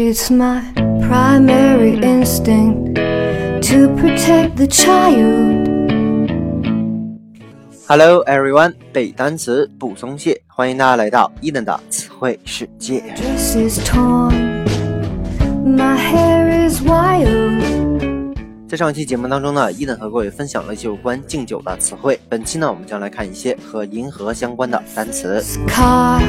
It's my primary instinct to protect the child. Hello everyone，背单词不松懈，欢迎大家来到伊登的词汇世界。Dress is torn, my hair is wild. 在上一期节目当中呢，伊登和各位分享了一些有关敬酒的词汇。本期呢，我们将来看一些和银河相关的单词。Car,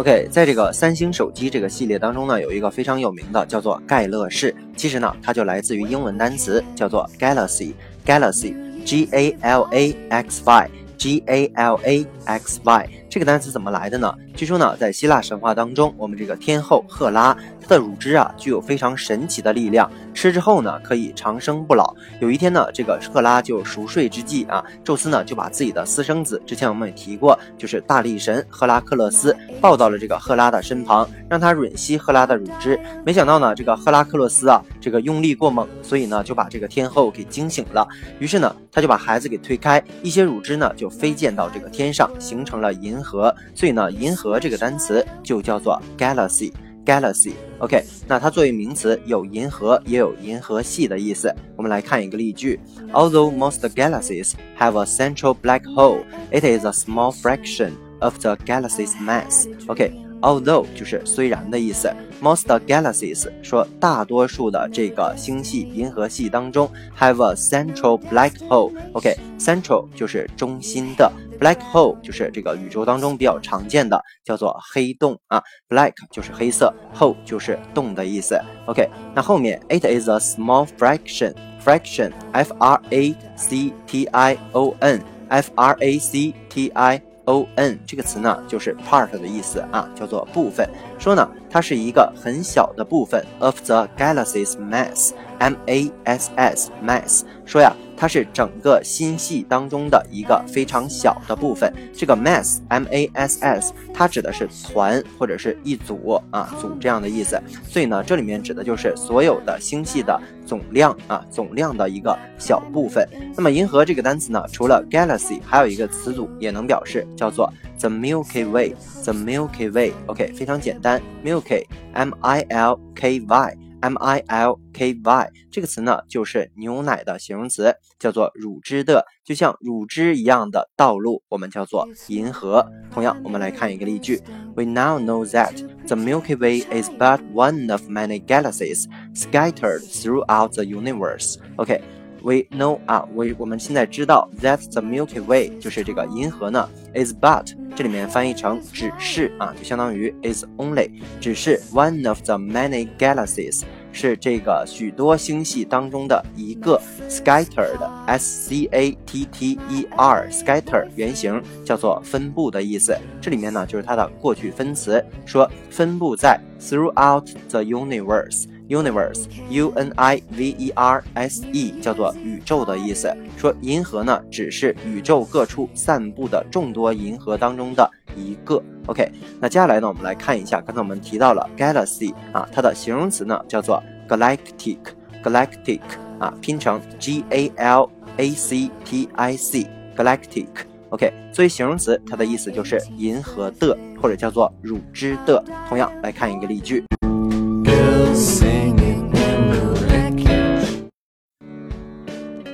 OK，在这个三星手机这个系列当中呢，有一个非常有名的叫做盖乐世，其实呢，它就来自于英文单词叫做 Galaxy，Galaxy，G A L A X Y，G A L A X Y。这个单词怎么来的呢？据说呢，在希腊神话当中，我们这个天后赫拉，她的乳汁啊具有非常神奇的力量，吃之后呢可以长生不老。有一天呢，这个赫拉就熟睡之际啊，宙斯呢就把自己的私生子，之前我们也提过，就是大力神赫拉克勒斯，抱到了这个赫拉的身旁，让他吮吸赫拉的乳汁。没想到呢，这个赫拉克勒斯啊，这个用力过猛，所以呢就把这个天后给惊醒了。于是呢，他就把孩子给推开，一些乳汁呢就飞溅到这个天上，形成了银河。所以呢，银河这个单词就叫做 galaxy。Galaxy, OK，那它作为名词有银河也有银河系的意思。我们来看一个例句：Although most galaxies have a central black hole, it is a small fraction of the galaxy's mass. OK OK，although、就是虽然的意思。Most galaxies 说大多数的这个星系银河系当中 have a central black hole。OK，central、就是中心的。Black hole 就是这个宇宙当中比较常见的，叫做黑洞啊。Black 就是黑色，hole 就是洞的意思。OK，那后面 it is a small fraction，fraction，f r a c t i o n，f r a c t i o n 这个词呢就是 part 的意思啊，叫做部分。说呢，它是一个很小的部分 of the galaxy's mass，m a s s mass。说呀。它是整个星系当中的一个非常小的部分。这个 mass m a s s 它指的是团或者是一组啊组这样的意思。所以呢，这里面指的就是所有的星系的总量啊总量的一个小部分。那么银河这个单词呢，除了 galaxy，还有一个词组也能表示，叫做 the Milky Way。the Milky Way，OK，、非常简单，Milky m i l k y。M I L K Y 这个词呢，就是牛奶的形容词，叫做乳汁的，就像乳汁一样的道路，我们叫做银河。同样，我们来看一个例句：We now know that the Milky Way is but one of many galaxies scattered throughout the universe. OK。 We know 啊，我我们现在知道 that the Milky Way 就是这个银河呢，is but 这里面翻译成只是啊，就相当于 is only 只是 one of the many galaxies 是这个许多星系当中的一个 scattered s c a t t e r scatter 原型叫做分布的意思，这里面呢就是它的过去分词，说分布在 throughout the universe。Universe, U N I V E R S E，叫做宇宙的意思。说银河呢，只是宇宙各处散布的众多银河当中的一个。OK，那接下来呢，我们来看一下，刚才我们提到了 galaxy 啊，它的形容词呢叫做 galactic，galactic 啊，拼成 G A L A C T I C，galactic。OK，作为形容词，它的意思就是银河的，或者叫做乳汁的。同样来看一个例句。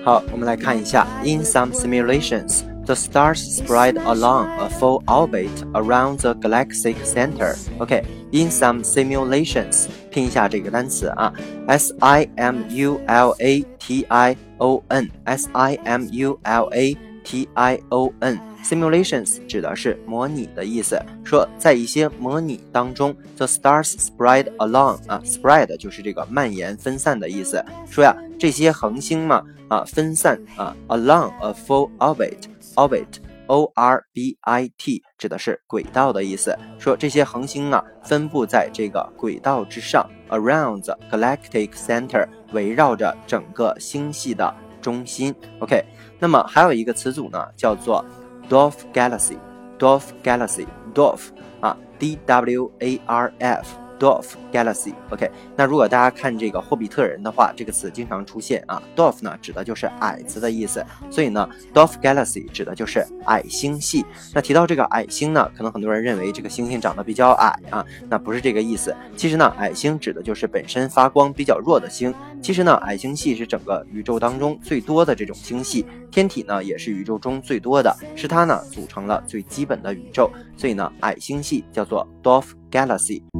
好，我们来看一下。In some simulations, the stars spread along a full orbit around the galactic center. OK，in、okay, some simulations，拼一下这个单词啊，S I M U L A T I O N，S I M U L A T I O N。 Simulations 指的是模拟的意思，说在一些模拟当中，the stars spread along 啊，spread 就是这个蔓延、分散的意思。说呀，这些恒星嘛啊分散啊，along a full orbit，orbit，o r b i t 指的是轨道的意思。说这些恒星啊分布在这个轨道之上，around the galactic center，围绕着整个星系的中心。OK，那么还有一个词组呢，叫做 Dwarf Galaxy，Dwarf Galaxy，Dwarf 啊，D uh, W A R F dwarf galaxy。OK，那如果大家看这个霍比特人的话，这个词经常出现啊，dwarf 呢指的就是矮子的意思，所以呢，dwarf galaxy 指的就是矮星系。那提到这个矮星呢，可能很多人认为这个星星长得比较矮啊，那不是这个意思。其实呢，矮星指的就是本身发光比较弱的星。其实呢，矮星系是整个宇宙当中最多的这种星系，天体呢也是宇宙中最多的，是它呢组成了最基本的宇宙，所以呢，矮星系叫做 dwarf galaxy。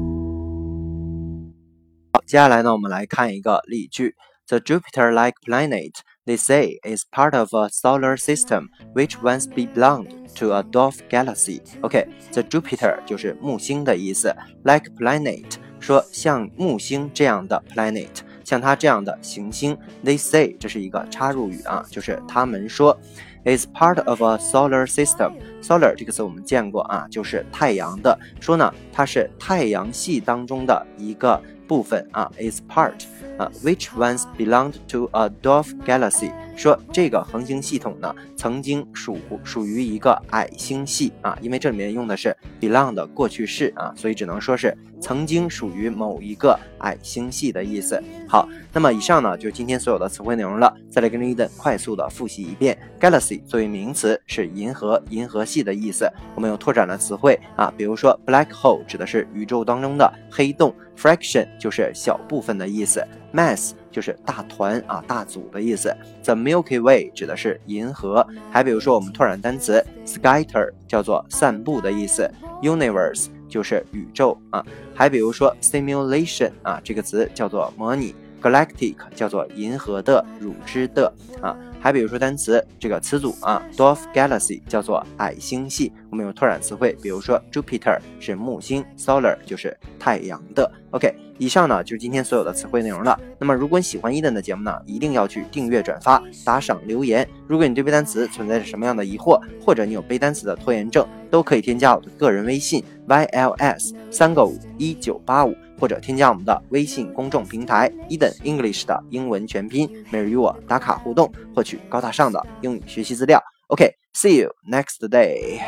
好，接下来呢，我们来看一个例句：The Jupiter-like planet they say is part of a solar system which once belonged to a dwarf galaxy. OK，the Jupiter 就是木星的意思，like planet 说像木星这样的 planet，像它这样的行星，they say 这是一个插入语啊，就是他们说。is part of a solar system. Solar 这个词我们见过啊，就是太阳的。说呢，它是太阳系当中的一个部分啊，is part 啊，which once belonged to a dwarf galaxy。 说这个恒星系统呢，曾经属属于一个矮星系啊，因为这里面用的是 belong 的过去式啊，所以只能说是曾经属于某一个矮星系的意思。好，那么以上呢就是今天所有的词汇内容了。再来跟着伊登快速的复习一遍：galaxy 作为名词是银河、银河系的意思。我们有拓展的词汇啊，比如说 black hole 指的是宇宙当中的黑洞，fraction 就是小部分的意思，mass 就是大团啊、大组的意思。The Milky Way 指的是银河。还比如说我们拓展单词，scatter 叫做散步的意思，universe 就是宇宙啊。还比如说 simulation 啊，这个词叫做模拟。Galactic 叫做银河的、乳汁的啊，还比如说单词这个词组啊，Dwarf Galaxy 叫做矮星系。我们有拓展词汇，比如说 Jupiter 是木星，Solar 就是太阳的。OK，以上呢就是今天所有的词汇内容了。那么如果你喜欢伊登的节目呢，一定要去订阅、转发、打赏、留言。如果你对背单词存在着什么样的疑惑，或者你有背单词的拖延症，都可以添加我的个人微信 yls 三个五一九八五。或者添加我们的微信公众平台 Eden English 的英文全拼，每日与我打卡互动，获取高大上的英语学习资料。OK，see you next day。